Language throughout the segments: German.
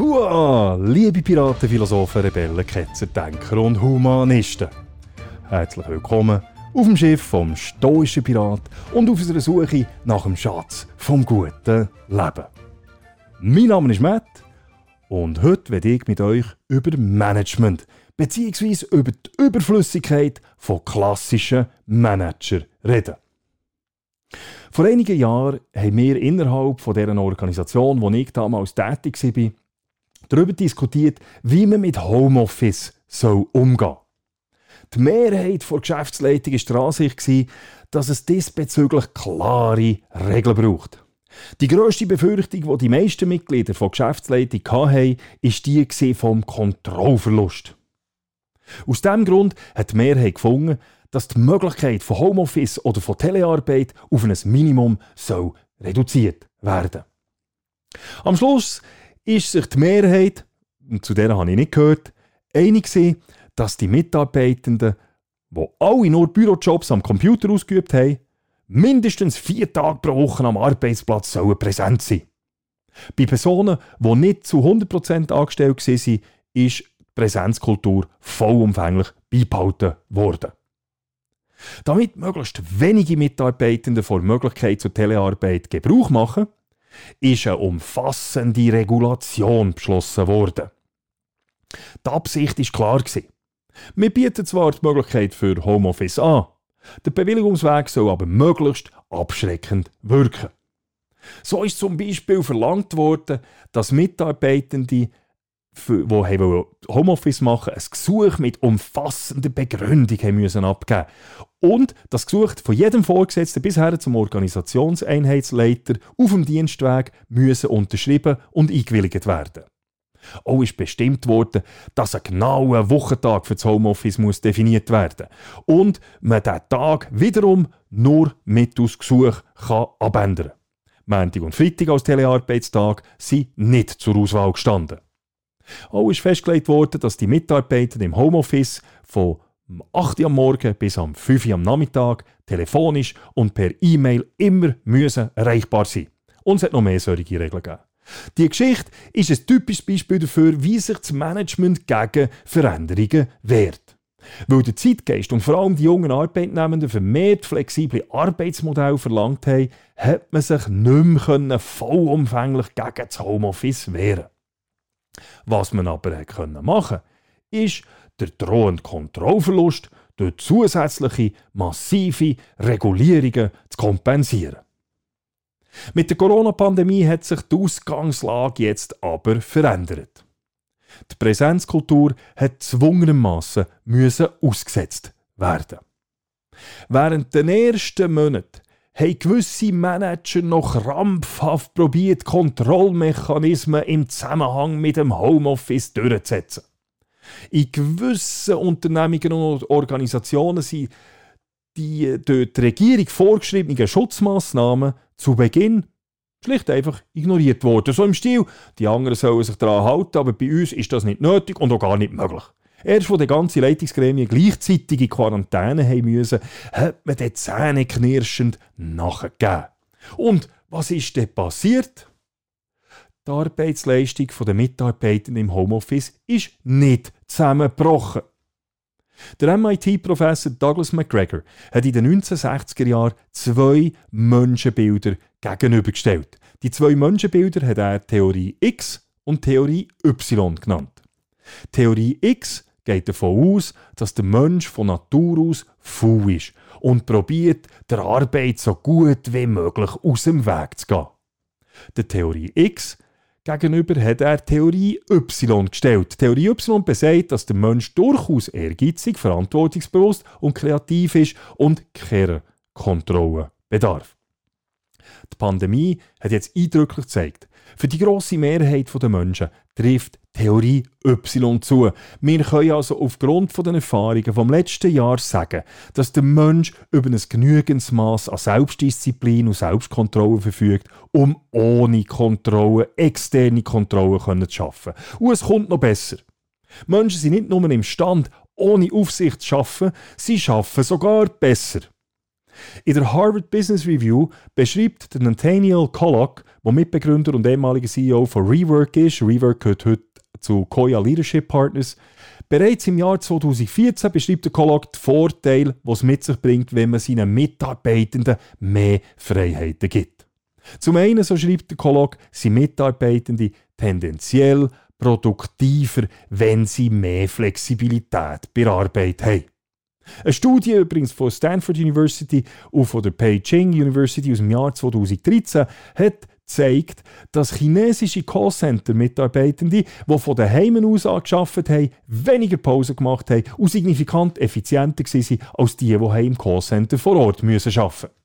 Hua! Liebe Piraten, Philosophen, Rebellen, Ketzer, Denker und Humanisten. Herzlich willkommen auf dem Schiff vom stoischen Pirat und auf unserer Suche nach dem Schatz vom guten Leben. Mein Name ist Matt und heute werde ich mit euch über Management bzw. über die Überflüssigkeit von klassischen Manager reden. Vor einigen Jahren haben wir innerhalb von dieser Organisation, wo ich damals tätig war, darüber diskutiert, wie man mit Homeoffice soll umgehen Die Mehrheit der Geschäftsleitung war der Ansicht, dass es diesbezüglich klare Regeln braucht. Die grösste Befürchtung, die die meisten Mitglieder der Geschäftsleitung hatten, war die vom Kontrollverlust. Aus diesem Grund hat die Mehrheit gefunden, dass die Möglichkeit von Homeoffice oder von Telearbeit auf ein Minimum soll reduziert werden. Am Schluss ist sich die Mehrheit, und zu der habe ich nicht gehört, einig gewesen, dass die Mitarbeitenden, die alle nur Bürojobs am Computer ausgeübt haben, mindestens vier Tage pro Woche am Arbeitsplatz sollen präsent sein. Bei Personen, die nicht zu 100% angestellt waren, ist die Präsenzkultur vollumfänglich beibehalten worden. Damit möglichst wenige Mitarbeitende vor Möglichkeit zur Telearbeit Gebrauch machen, ist eine umfassende Regulation beschlossen worden. Die Absicht ist klar Wir bieten zwar die Möglichkeit für Homeoffice an, der Bewilligungsweg soll aber möglichst abschreckend wirken. So ist zum Beispiel verlangt worden, dass Mitarbeitende die Homeoffice machen ein Gesuch mit umfassender Begründung haben müssen abgeben und das Gesuch von jedem Vorgesetzten bisher zum Organisationseinheitsleiter auf dem Dienstweg müssen unterschrieben und eingewilligt werden. Auch ist bestimmt worden, dass ein genauer Wochentag für das Homeoffice muss definiert werden und man diesen Tag wiederum nur mittels Gesuch kann abändern. Montag und Freitag als Telearbeitstag sind nicht zur Auswahl gestanden. Auch ist festgelegt worden, dass die Mitarbeiter im Homeoffice von 8 Uhr am Morgen bis am 5 Uhr am Nachmittag telefonisch und per E-Mail immer müssen erreichbar sein Und es hat noch mehr solche Regeln gegeben. Die Geschichte ist ein typisches Beispiel dafür, wie sich das Management gegen Veränderungen wehrt. Weil der Zeitgeist und vor allem die jungen Arbeitnehmenden vermehrt flexible Arbeitsmodelle verlangt haben, hat man sich nicht mehr vollumfänglich gegen das Homeoffice wehren was man aber machen konnte, ist der drohende Kontrollverlust durch zusätzliche massive Regulierungen zu kompensieren. Mit der Corona-Pandemie hat sich die Ausgangslage jetzt aber verändert. Die Präsenzkultur hat zwungenermassen ausgesetzt werden. Während den ersten Monaten haben gewisse Manager noch krampfhaft probiert, Kontrollmechanismen im Zusammenhang mit dem Homeoffice durchzusetzen. In gewissen Unternehmungen und Organisationen sind die durch die Regierung vorgeschriebenen Schutzmaßnahmen zu Beginn schlicht einfach ignoriert worden. So im Stil, die anderen sollen sich daran halten, aber bei uns ist das nicht nötig und auch gar nicht möglich. Erst, als die ganze Leitungsgremien gleichzeitig in Quarantäne haben müssen, hat man den zähneknirschend nachgegeben. Und was ist denn passiert? Die Arbeitsleistung der Mitarbeiter im Homeoffice ist nicht zusammengebrochen. Der MIT-Professor Douglas McGregor hat in den 1960er Jahren zwei Menschenbilder gegenübergestellt. Die zwei Menschenbilder hat er Theorie X und Theorie Y genannt. Theorie X geht davon aus, dass der Mensch von Natur aus faul ist und probiert, der Arbeit so gut wie möglich aus dem Weg zu gehen. Der Theorie X gegenüber hat er Theorie Y gestellt. Theorie Y besagt, dass der Mensch durchaus ehrgeizig, verantwortungsbewusst und kreativ ist und keine Kontrolle bedarf. Die Pandemie hat jetzt eindrücklich gezeigt, für die grosse Mehrheit der Menschen trifft Theorie Y zu. Wir können also aufgrund den Erfahrungen vom letzten Jahr sagen, dass der Mensch über ein genügendes Maß an Selbstdisziplin und Selbstkontrolle verfügt, um ohne Kontrolle, externe Kontrolle zu schaffen. Und es kommt noch besser. Menschen sind nicht nur imstande, ohne Aufsicht zu schaffen, sie schaffen sogar besser. In der Harvard Business Review beschreibt der Nathaniel Kollock, der Mitbegründer und ehemaliger CEO von Rework ist, Rework gehört heute zu Koya Leadership Partners, bereits im Jahr 2014 beschreibt der Kollock die Vorteile, die es mit sich bringt, wenn man seinen Mitarbeitenden mehr Freiheiten gibt. Zum einen, so schreibt der Kollock, sind Mitarbeitende tendenziell produktiver, wenn sie mehr Flexibilität bei der Arbeit haben. Eine Studie übrigens von Stanford University und von der Peking University aus dem Jahr 2013 hat gezeigt, dass chinesische Callcenter-Mitarbeitende, die von den Heimen aus angearbeitet haben, weniger Pause gemacht haben und signifikant effizienter waren als die, die im Callcenter vor Ort müssen arbeiten mussten.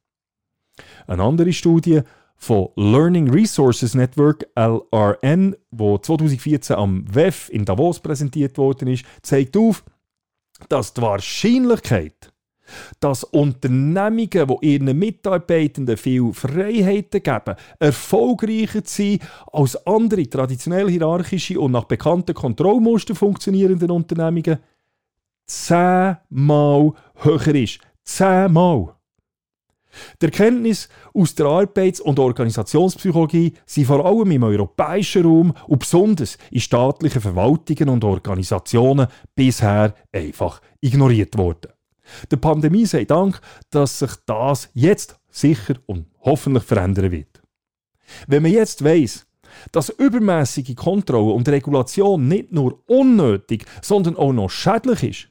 Eine andere Studie von Learning Resources Network LRN, wo 2014 am WEF in Davos präsentiert worden ist, zeigt auf, dass die Wahrscheinlichkeit, dass Unternehmungen, die ihren Mitarbeitenden viel Freiheiten geben, erfolgreicher sind als andere traditionell hierarchische und nach bekannten Kontrollmustern funktionierenden Unternehmungen, zehnmal höher ist. Zehnmal. Die Erkenntnisse aus der Arbeits- und Organisationspsychologie sind vor allem im europäischen Raum und besonders in staatlichen Verwaltungen und Organisationen bisher einfach ignoriert worden. Der Pandemie sei Dank, dass sich das jetzt sicher und hoffentlich verändern wird. Wenn man jetzt weiß, dass übermäßige Kontrolle und Regulation nicht nur unnötig, sondern auch noch schädlich ist,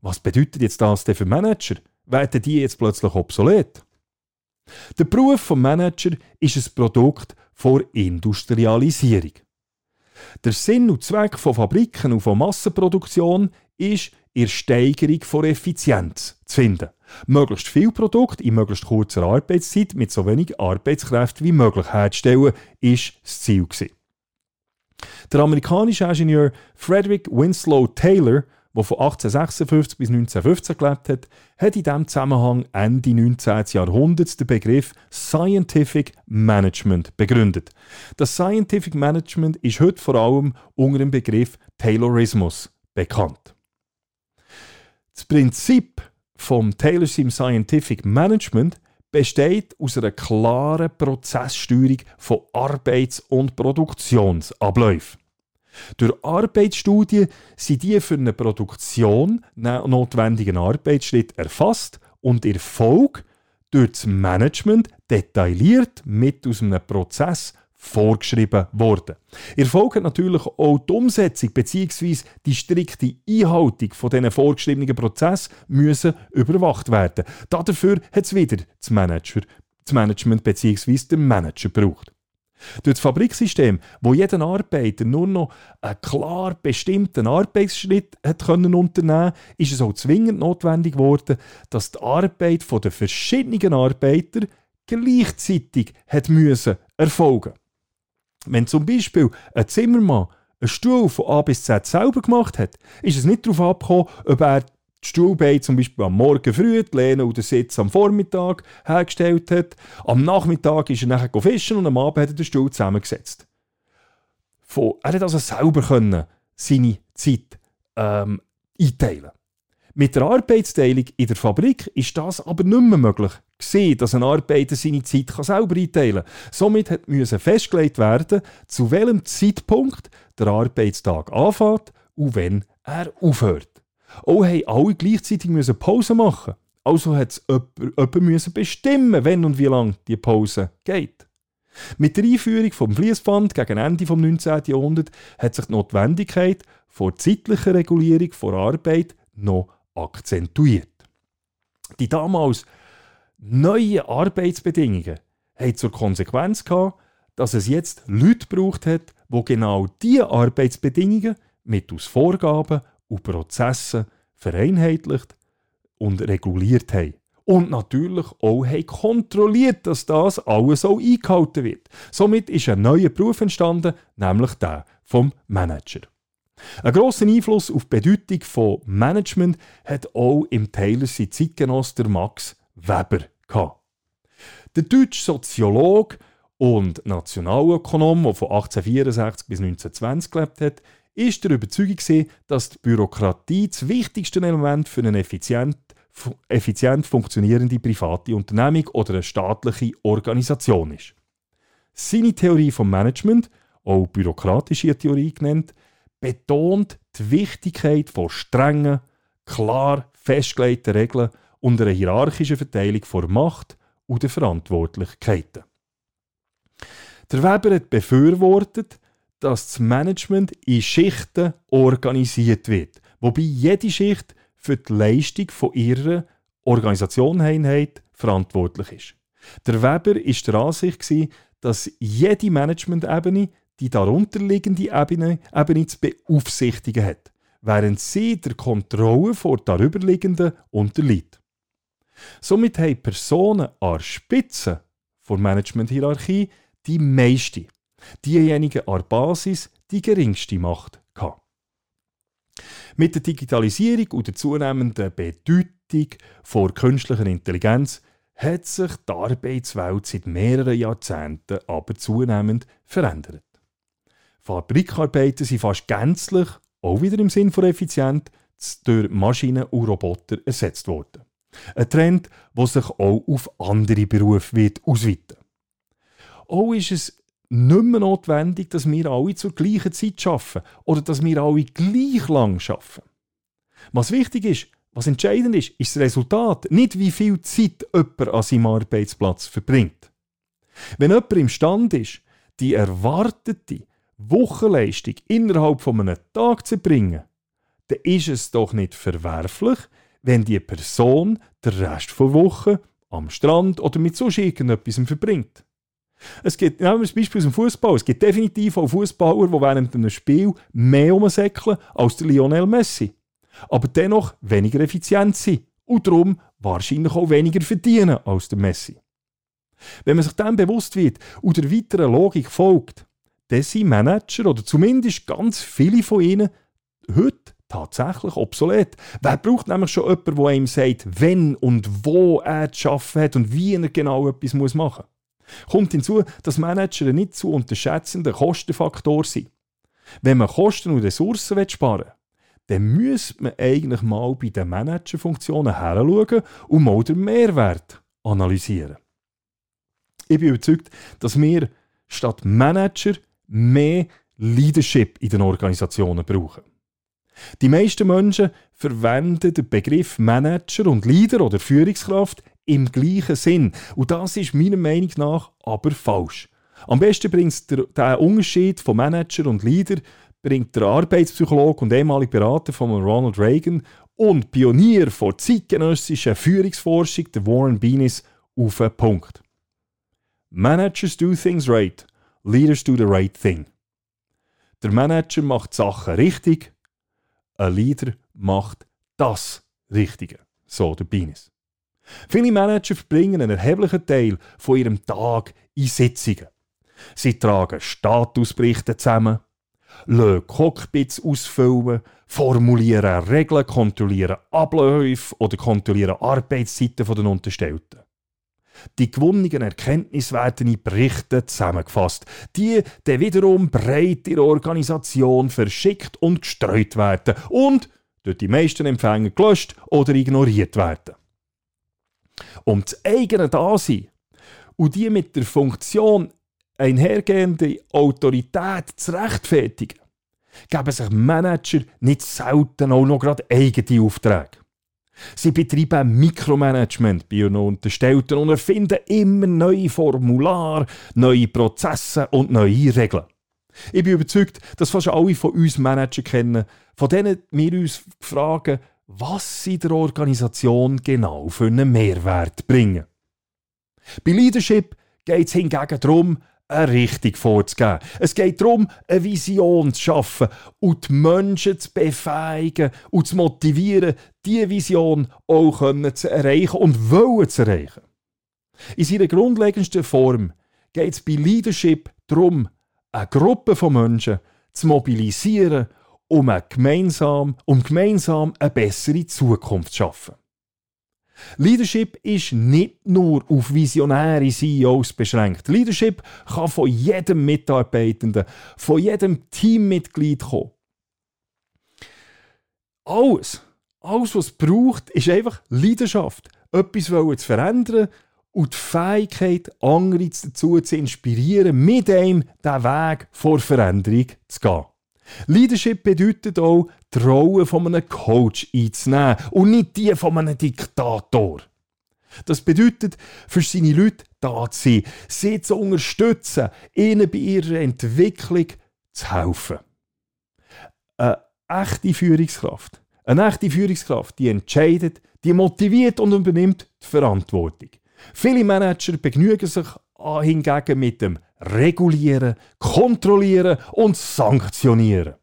was bedeutet jetzt das denn für Manager? Werden die jetzt plötzlich obsolet? Der Beruf vom Manager ist ein Produkt der Industrialisierung. Der Sinn und Zweck von Fabriken und von Massenproduktion ist in Steigerung von Effizienz zu finden. Möglichst viel Produkt in möglichst kurzer Arbeitszeit mit so wenig Arbeitskräften wie möglich herzustellen, ist das Ziel. Der amerikanische Ingenieur Frederick Winslow Taylor der von 1856 bis 1915 gelebt hat, hat in diesem Zusammenhang Ende 19. Jahrhunderts den Begriff Scientific Management begründet. Das Scientific Management ist heute vor allem unter dem Begriff Taylorismus bekannt. Das Prinzip vom Taylor im Scientific Management besteht aus einer klaren Prozesssteuerung von Arbeits- und Produktionsabläufen. Durch Arbeitsstudien sind die für eine Produktion notwendigen Arbeitsschritte erfasst und ihr Erfolg durch das Management detailliert mit aus einem Prozess vorgeschrieben worden. Erfolg hat natürlich auch die Umsetzung bzw. die strikte Einhaltung von diesen vorgeschriebenen Prozess müssen überwacht werden. Dafür hat es wieder das, Manager, das Management bzw. der Manager gebraucht. Durch das Fabriksystem, wo jeder Arbeiter nur noch einen klar bestimmten Arbeitsschritt hat können unternehmen ist es auch zwingend notwendig geworden, dass die Arbeit der verschiedenen Arbeiter gleichzeitig hat müssen erfolgen. Wenn zum Beispiel ein Zimmermann einen Stuhl von A bis Z selber gemacht hat, ist es nicht darauf abgekommen, ob er die Stuhlbeine zum Beispiel am Morgen früh, die Lehne oder Sitz am Vormittag hergestellt hat. Am Nachmittag ist er nachher fischen und am Abend hat er den Stuhl zusammengesetzt. Von, er hat also selber können seine Zeit ähm, einteilen Mit der Arbeitsteilung in der Fabrik ist das aber nicht mehr möglich. Gesehen, dass ein Arbeiter seine Zeit selber einteilen kann. Somit musste festgelegt werden, zu welchem Zeitpunkt der Arbeitstag anfängt und wenn er aufhört. Auch haben alle gleichzeitig müssen Pause machen Also hat es jemand bestimmen wenn und wie lange die Pause geht. Mit der Einführung vom Fließband gegen Ende des 19. Jahrhunderts hat sich die Notwendigkeit vor zeitlicher Regulierung von Arbeit noch akzentuiert. Die damals neuen Arbeitsbedingungen haben zur Konsequenz gehabt, dass es jetzt Leute braucht hat, die genau diese Arbeitsbedingungen mit aus Vorgaben und Prozesse vereinheitlicht und reguliert haben. Und natürlich auch haben kontrolliert, dass das alles so eingehalten wird. Somit ist ein neuer Beruf entstanden, nämlich der vom Manager. Ein grossen Einfluss auf die Bedeutung von Management hat auch im Taylor sein Zeitgenoss Max Weber gehabt. Der deutsche Soziologe und Nationalökonom, der von 1864 bis 1920 gelebt hat, ist der Überzeugung, dass die Bürokratie das wichtigste Element für eine effizient effizient funktionierende private Unternehmung oder eine staatliche Organisation ist. Seine Theorie vom Management, auch bürokratische Theorie genannt, betont die Wichtigkeit von strengen, klar festgelegten Regeln und einer hierarchischen Verteilung von Macht und der Verantwortlichkeiten. Der Weber hat befürwortet, dass das Management in Schichten organisiert wird, wobei jede Schicht für die Leistung von ihrer Organisationseinheit verantwortlich ist. Der Weber ist der Ansicht, dass jede Management-Ebene die darunterliegende Ebene, Ebene zu beaufsichtigen hat, während sie der Kontrolle vor darüberliegenden unterliegt. Somit haben Personen an der Spitze der Managementhierarchie die meiste, diejenigen an der Basis die geringste Macht gehabt. Mit der Digitalisierung und der zunehmenden Bedeutung von künstlicher Intelligenz hat sich die Arbeitswelt seit mehreren Jahrzehnten aber zunehmend verändert. Fabrikarbeiten sind fast gänzlich, auch wieder im Sinn von effizient, durch Maschinen und Roboter ersetzt worden. Ein Trend, der sich auch auf andere Berufe wird ausweiten Auch ist es nicht mehr notwendig, dass wir alle zur gleichen Zeit arbeiten oder dass wir alle gleich lang arbeiten. Was wichtig ist, was entscheidend ist, ist das Resultat, nicht wie viel Zeit jemand an seinem Arbeitsplatz verbringt. Wenn jemand imstande ist, die erwartete Wochenleistung innerhalb von einem Tag zu bringen, dann ist es doch nicht verwerflich, wenn die Person den Rest der Woche am Strand oder mit so irgendetwas verbringt. Es gibt, nehmen wir das Beispiel aus dem Fußball. Es gibt definitiv auch Fußballer, die während einem Spiel mehr umsäckeln als der Lionel Messi. Aber dennoch weniger effizient sind und darum wahrscheinlich auch weniger verdienen als der Messi. Wenn man sich dem bewusst wird und der weiteren Logik folgt, dann sind Manager oder zumindest ganz viele von ihnen heute tatsächlich obsolet. Wer braucht nämlich schon jemanden, der ihm sagt, wenn und wo er zu arbeiten hat und wie er genau etwas machen muss? Kommt hinzu, dass Manager nicht zu unterschätzender Kostenfaktor sind. Wenn man Kosten und Ressourcen sparen will, dann müsste man eigentlich mal bei den Managerfunktionen heranschauen und mal den Mehrwert analysieren. Ich bin überzeugt, dass wir statt Manager mehr Leadership in den Organisationen brauchen. Die meisten Menschen verwenden den Begriff Manager und Leader oder Führungskraft im gleichen Sinn. Und das ist meiner Meinung nach aber falsch. Am besten bringt der, Unterschied von Manager und Leader bringt der Arbeitspsychologe und ehemalige Berater von Ronald Reagan und Pionier von zeitgenössischer Führungsforschung, der Warren Beanis, auf den Punkt. Managers do things right – Leaders do the right thing. Der Manager macht Sachen richtig, ein Leader macht das Richtige. So der Binis. Viele Manager verbringen einen erheblichen Teil von ihrem Tag in Sitzungen. Sie tragen Statusberichte zusammen, lassen Cockpits ausfüllen, formulieren Regeln, kontrollieren Abläufe oder kontrollieren Arbeitszeiten der Unterstellten. Die gewonnenen Erkenntnisse werden in Berichten zusammengefasst, die dann wiederum breit in der Organisation verschickt und gestreut werden und durch die meisten Empfänger gelöscht oder ignoriert werden. Um das eigene Dasein und die mit der Funktion einhergehende Autorität zu rechtfertigen, geben sich Manager nicht selten auch noch gerade eigene Aufträge. Sie betreiben Mikromanagement bei ihren Unterstellten und erfinden immer neue Formulare, neue Prozesse und neue Regeln. Ich bin überzeugt, dass fast alle von uns Manager kennen, von denen wir uns fragen, was sie der Organisation genau für einen Mehrwert bringen. Bei Leadership geht es hingegen darum, eine Richtung vorzugeben. Es geht darum, eine Vision zu schaffen und die Menschen zu befähigen und zu motivieren, diese Vision auch zu erreichen und wollen zu erreichen. In seiner grundlegendsten Form geht es bei Leadership darum, eine Gruppe von Menschen zu mobilisieren, um, gemeinsam, um gemeinsam eine bessere Zukunft zu schaffen. Leadership ist nicht nur auf visionäre CEOs beschränkt. Leadership kann von jedem Mitarbeitenden, von jedem Teammitglied kommen. Alles, Alles, was es braucht, ist einfach Leidenschaft. Etwas zu verändern und die Fähigkeit, andere dazu zu inspirieren, mit einem diesen Weg vor Veränderung zu gehen. Leadership bedeutet auch, die Rolle von einem Coach einzunehmen und nicht die von einem Diktator. Das bedeutet, für seine Leute da zu sein, sie zu unterstützen, ihnen bei ihrer Entwicklung zu helfen. Eine echte Führungskraft, eine echte Führungskraft, die entscheidet, die motiviert und übernimmt die Verantwortung. Viele Manager begnügen sich hingegen mit dem Regulieren, Kontrollieren und Sanktionieren.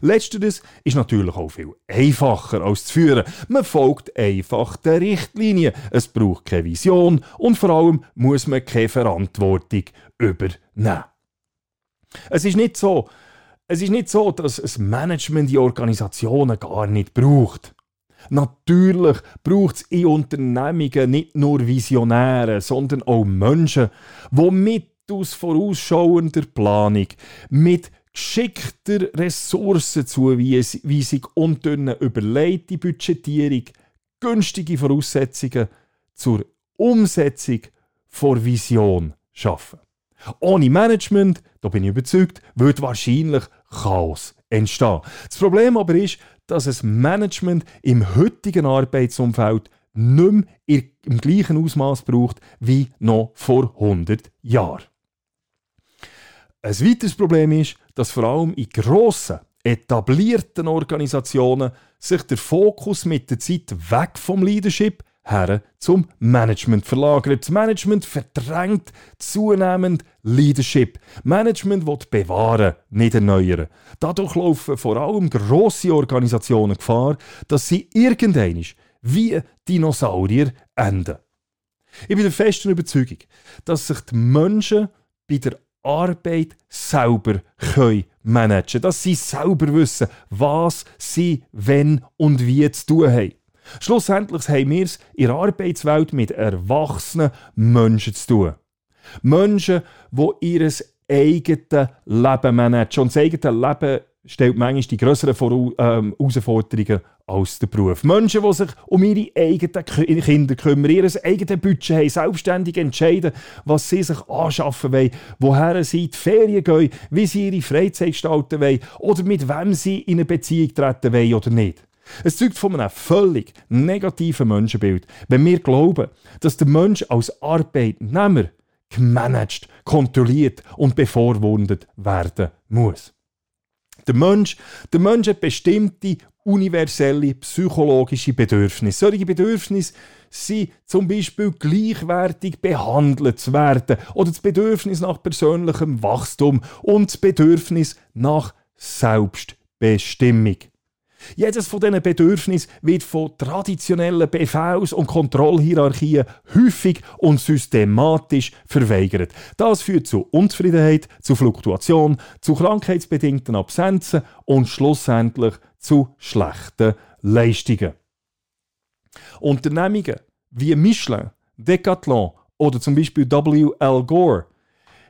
Letzteres ist natürlich auch viel einfacher als zu führen. Man folgt einfach der Richtlinie. Es braucht keine Vision und vor allem muss man keine Verantwortung übernehmen. Es ist nicht so, es ist nicht so, dass ein Management die Organisationen gar nicht braucht. Natürlich braucht es in Unternehmungen nicht nur Visionäre, sondern auch Menschen, die mit aus vorausschauender Planung, mit geschickter Ressourcenzuweisung und durch eine überlegte Budgetierung günstige Voraussetzungen zur Umsetzung von Vision schaffen. Ohne Management, da bin ich überzeugt, wird wahrscheinlich Chaos entstehen. Das Problem aber ist, dass es Management im heutigen Arbeitsumfeld nicht mehr im gleichen Ausmaß braucht wie noch vor 100 Jahren. Ein weiteres Problem ist, dass vor allem in grossen, etablierten Organisationen sich der Fokus mit der Zeit weg vom Leadership her zum Management verlagert. Das Management verdrängt zunehmend Leadership. Management will bewahren, nicht erneuern. Dadurch laufen vor allem grosse Organisationen Gefahr, dass sie irgendwann wie Dinosaurier enden. Ich bin der festen Überzeugung, dass sich die Menschen bei der Arbeit selber können managen Dass sie selber wissen, was sie, wenn und wie zu tun haben. Schlussendlich haben wir es in der Arbeitswelt mit erwachsenen Menschen zu tun. Menschen, die ihr eigenes Leben managen. Und das eigene Leben stellt manchmal die grösseren ähm, Herausforderungen als der Beruf. Menschen, die sich um ihre eigenen Kinder kümmern, ihr eigenes Budget haben, selbstständig entscheiden, was sie sich anschaffen wollen, woher sie in die Ferien gehen, wie sie ihre Freizeit gestalten wollen oder mit wem sie in eine Beziehung treten wollen oder nicht. Es zeugt von einem völlig negativen Menschenbild, wenn wir glauben, dass der Mensch als Arbeitnehmer gemanagt, kontrolliert und bevormundet werden muss. Der Mensch, der Mensch hat bestimmte universelle psychologische Bedürfnisse. Solche Bedürfnisse sind zum Beispiel gleichwertig behandelt zu werden oder das Bedürfnis nach persönlichem Wachstum und das Bedürfnis nach Selbstbestimmung. Jedes von diesen Bedürfnissen wird von traditionellen Befehls- und Kontrollhierarchien häufig und systematisch verweigert. Das führt zu Unzufriedenheit, zu Fluktuation, zu krankheitsbedingten Absenzen und schlussendlich zu schlechten Leistungen. Unternehmungen wie Michelin, Decathlon oder zum Beispiel W.L. Gore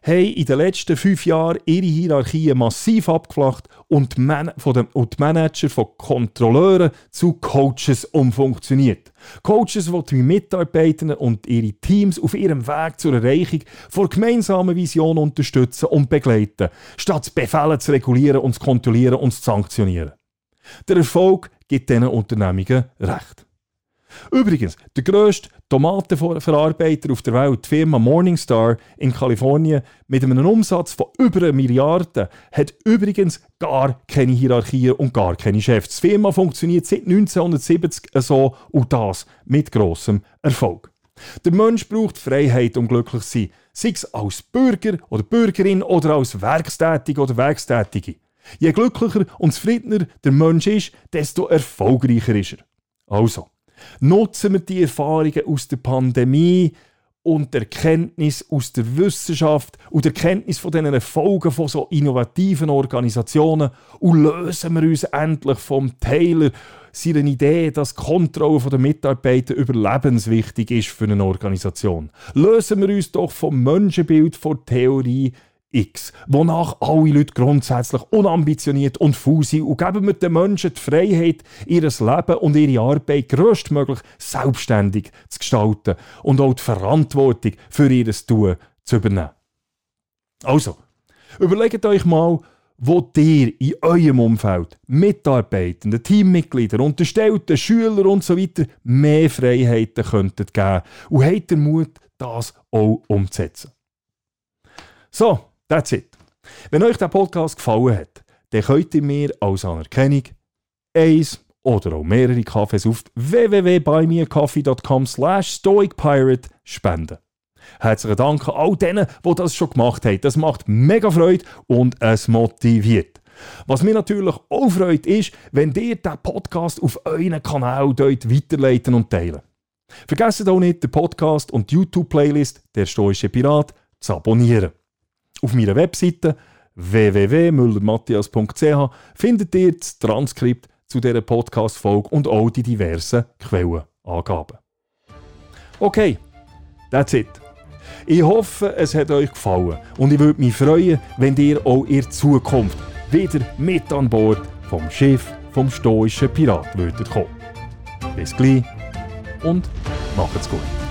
haben in den letzten fünf Jahren ihre Hierarchien massiv abgeflacht und die, Man von den, und die Manager von Kontrolleuren zu Coaches umfunktioniert. Coaches, die die Mitarbeiter und ihre Teams auf ihrem Weg zur Erreichung von gemeinsamen Vision unterstützen und begleiten, statt Befehle zu regulieren und zu kontrollieren und zu sanktionieren. Der Erfolg gibt diesen Unternehmungen Recht. Übrigens, der grösste Tomatenverarbeiter auf der Welt, die Firma Morningstar in Kalifornien, mit einem Umsatz von über einer Milliarde, hat übrigens gar keine Hierarchie und gar keine Chefs. Die Firma funktioniert seit 1970 so und das mit grossem Erfolg. Der Mensch braucht Freiheit, um glücklich zu sein, sei es als Bürger oder Bürgerin oder als Werkstätige oder Werkstätige. Je glücklicher und zufriedener der Mensch ist, desto erfolgreicher ist er. Also, Nutzen wir die Erfahrungen aus der Pandemie und der Erkenntnis aus der Wissenschaft und der Erkenntnis von diesen Erfolgen von so innovativen Organisationen und lösen wir uns endlich vom Taylor seiner Idee, dass die Kontrolle der Mitarbeiter überlebenswichtig ist für eine Organisation. Lösen wir uns doch vom Menschenbild von Theorie X, wonach alle Leute grundsätzlich unambitioniert und faul sind und geben wir den Menschen die Freiheit, ihr Leben und ihre Arbeit größtmöglich selbstständig zu gestalten und auch die Verantwortung für ihr Tun zu übernehmen. Also, überlegt euch mal, wo ihr in eurem Umfeld Mitarbeitenden, Teammitglieder, Unterstellten, Schüler und so weiter mehr Freiheiten könntet geben und habt den Mut, das auch umzusetzen. So, that's it. Wenn euch der Podcast gefallen hat, dann könnt ihr mir als Anerkennung eins oder auch mehrere Kaffees auf www.buymeacoffee.com slash stoicpirate spenden. Herzlichen Dank an all denen, die das schon gemacht haben. Das macht mega Freude und es motiviert. Was mir natürlich auch freut, ist, wenn ihr diesen Podcast auf euren Kanal dort weiterleiten und teilen. Vergesst auch nicht, den Podcast und die YouTube-Playlist «Der Stoische Pirat» zu abonnieren. Auf meiner Webseite www.müllermatthias.ch findet ihr das Transkript zu dieser Podcast-Folge und auch die diversen Quellenangaben. Okay, that's it. Ich hoffe, es hat euch gefallen und ich würde mich freuen, wenn ihr auch in Zukunft wieder mit an Bord vom Schiff vom stoischen Pirat würdet kommen. Bis gleich und macht's gut.